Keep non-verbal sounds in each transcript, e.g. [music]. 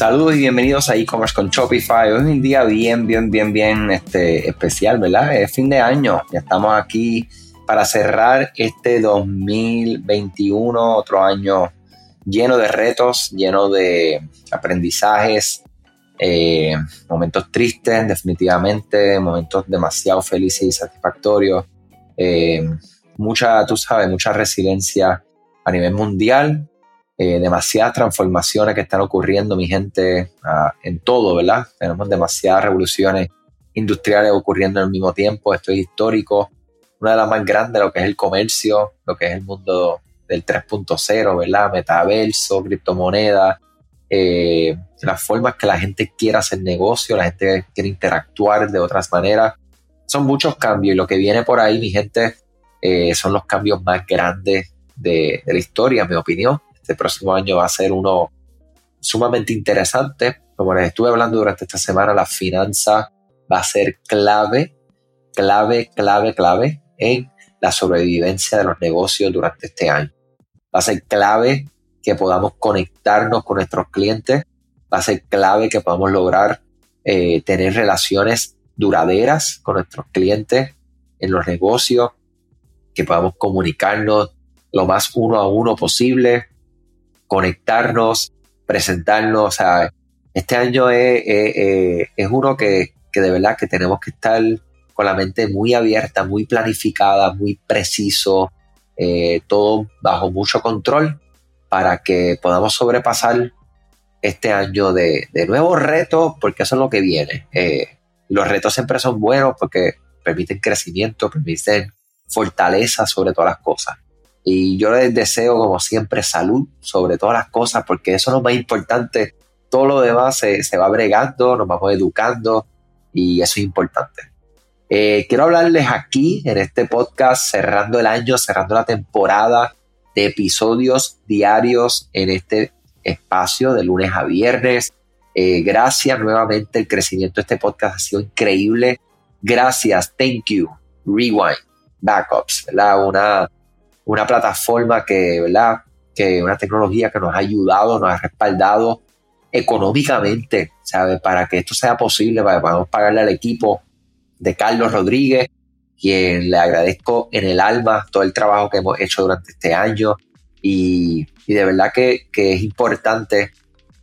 Saludos y bienvenidos a e-commerce con Shopify. Hoy es un día bien, bien, bien, bien este, especial, ¿verdad? Es fin de año. Ya estamos aquí para cerrar este 2021, otro año lleno de retos, lleno de aprendizajes, eh, momentos tristes, definitivamente, momentos demasiado felices y satisfactorios. Eh, mucha, tú sabes, mucha resiliencia a nivel mundial, eh, demasiadas transformaciones que están ocurriendo, mi gente, ah, en todo, ¿verdad? Tenemos demasiadas revoluciones industriales ocurriendo al mismo tiempo, esto es histórico. Una de las más grandes, lo que es el comercio, lo que es el mundo del 3.0, ¿verdad? Metaverso, criptomonedas, eh, las formas que la gente quiera hacer negocio, la gente quiere interactuar de otras maneras. Son muchos cambios y lo que viene por ahí, mi gente, eh, son los cambios más grandes de, de la historia, en mi opinión este próximo año va a ser uno sumamente interesante. Como les estuve hablando durante esta semana, la finanza va a ser clave, clave, clave, clave en la sobrevivencia de los negocios durante este año. Va a ser clave que podamos conectarnos con nuestros clientes. Va a ser clave que podamos lograr eh, tener relaciones duraderas con nuestros clientes en los negocios, que podamos comunicarnos lo más uno a uno posible, conectarnos, presentarnos. Sea, este año es, es, uno que, que, de verdad que tenemos que estar con la mente muy abierta, muy planificada, muy preciso, eh, todo bajo mucho control para que podamos sobrepasar este año de, de nuevos retos, porque eso es lo que viene. Eh, los retos siempre son buenos porque permiten crecimiento, permiten fortaleza sobre todas las cosas. Y yo les deseo, como siempre, salud sobre todas las cosas, porque eso es lo más importante. Todo lo demás se, va bregando, nos vamos educando y eso es importante. Eh, quiero hablarles aquí en este podcast, cerrando el año, cerrando la temporada de episodios diarios en este espacio de lunes a viernes. Eh, gracias nuevamente, el crecimiento de este podcast ha sido increíble. Gracias, thank you, Rewind, Backups, ¿verdad? Una, una plataforma que, ¿verdad? Que una tecnología que nos ha ayudado, nos ha respaldado económicamente, ¿sabe? Para que esto sea posible, para que podamos pagarle al equipo de Carlos Rodríguez, quien le agradezco en el alma todo el trabajo que hemos hecho durante este año y, de verdad que, es importante,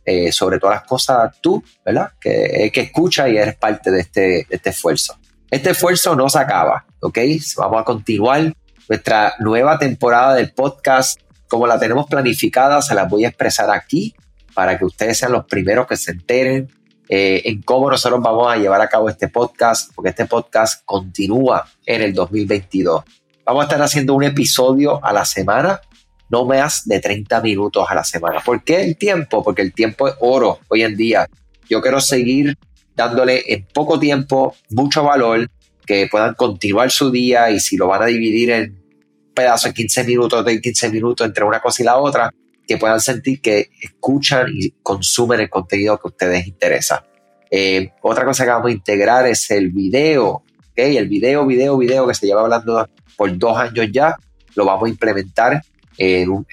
eh, sobre todas las cosas, tú, ¿verdad? Que, que escucha y eres parte de este, de este esfuerzo. Este esfuerzo no se acaba, ¿ok? Vamos a continuar nuestra nueva temporada del podcast, como la tenemos planificada, se las voy a expresar aquí para que ustedes sean los primeros que se enteren eh, en cómo nosotros vamos a llevar a cabo este podcast, porque este podcast continúa en el 2022. Vamos a estar haciendo un episodio a la semana, no más de 30 minutos a la semana. ¿Por qué el tiempo? Porque el tiempo es oro hoy en día. Yo quiero seguir dándole en poco tiempo mucho valor, que puedan continuar su día y si lo van a dividir en pedazo de 15 minutos, de 15 minutos entre una cosa y la otra, que puedan sentir que escuchan y consumen el contenido que a ustedes interesa. Eh, otra cosa que vamos a integrar es el video, ¿okay? el video, video, video que se lleva hablando por dos años ya, lo vamos a implementar en,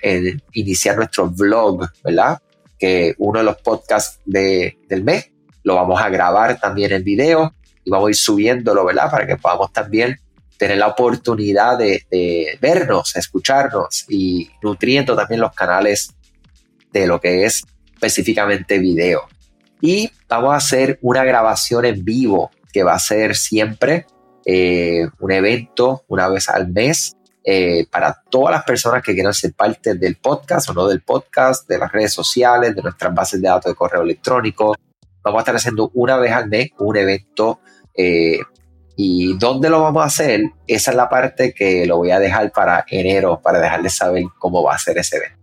iniciar nuestro vlog, ¿verdad? Que uno de los podcasts de, del mes lo vamos a grabar también en video y vamos a ir subiéndolo, ¿verdad? Para que podamos también tener la oportunidad de, vernos, escucharnos y nutriendo también los canales de lo que es específicamente video. Y vamos a hacer una grabación en vivo que va a ser siempre eh, un evento una vez al mes eh, para todas las personas que quieran ser parte del podcast o no del podcast, de las redes sociales, de nuestras bases de datos de correo electrónico. Vamos a estar haciendo una vez al mes un evento eh, ¿Y dónde lo vamos a hacer? Esa es la parte que lo voy a dejar para enero, para dejarles saber cómo va a ser ese evento.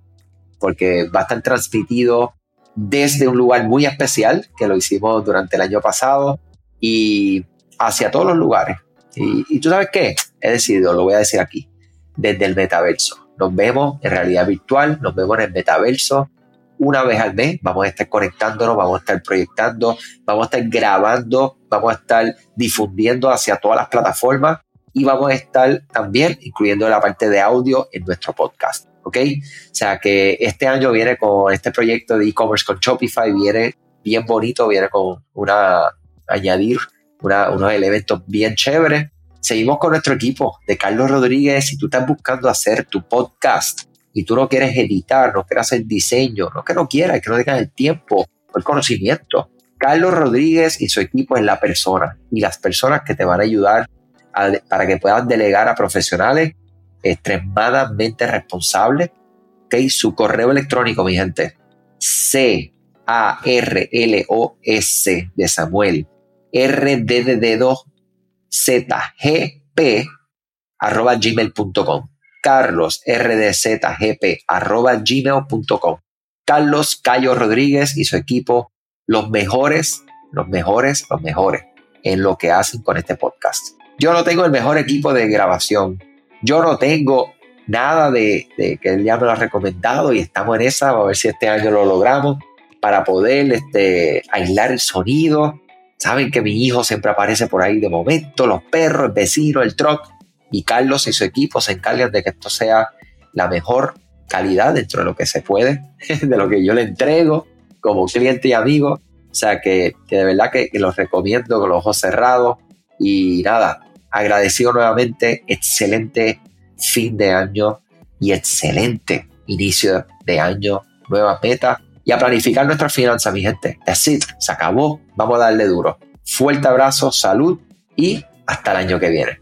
Porque va a estar transmitido desde un lugar muy especial, que lo hicimos durante el año pasado, y hacia todos los lugares. Y, y tú sabes qué? He decidido, lo voy a decir aquí, desde el metaverso. Nos vemos en realidad virtual, nos vemos en el metaverso, una vez al mes. Vamos a estar conectándonos, vamos a estar proyectando, vamos a estar grabando, vamos a estar difundiendo hacia todas las plataformas y vamos a estar también incluyendo la parte de audio en nuestro podcast. ¿Ok? O sea que este año viene con este proyecto de e-commerce con Shopify, viene bien bonito, viene con una, añadir unos elementos bien chéveres. Seguimos con nuestro equipo de Carlos Rodríguez. Si tú estás buscando hacer tu podcast y tú no quieres editar, no quieres hacer diseño, no que no quieras, que no tengas el tiempo el conocimiento, Carlos Rodríguez y su equipo es la persona y las personas que te van a ayudar para que puedas delegar a profesionales extremadamente responsables. Okay, su correo electrónico, mi gente, C A R L O S de Samuel, R D de dedo Z G P arroba gmail.com. Carlos RDZGP arroba gmail.com. Carlos Cayo Rodríguez y su equipo, los mejores, los mejores, los mejores en lo que hacen con este podcast. Yo no tengo el mejor equipo de grabación. Yo no tengo nada de, que él ya me lo ha recomendado y estamos en esa, a ver si este año lo logramos para poder este, aislar el sonido. Saben que mi hijo siempre aparece por ahí de momento, los perros, el vecino, el truck. Y Carlos y su equipo se encargan de que esto sea la mejor calidad dentro de lo que se puede, [laughs] de lo que yo le entrego como cliente y amigo. O sea que, de verdad que, que los recomiendo con los ojos cerrados. Y nada, agradecido nuevamente, excelente fin de año y excelente inicio de año, nueva meta y a planificar nuestras finanzas, mi gente. It, se acabó, vamos a darle duro. Fuerte abrazo, salud y hasta el año que viene.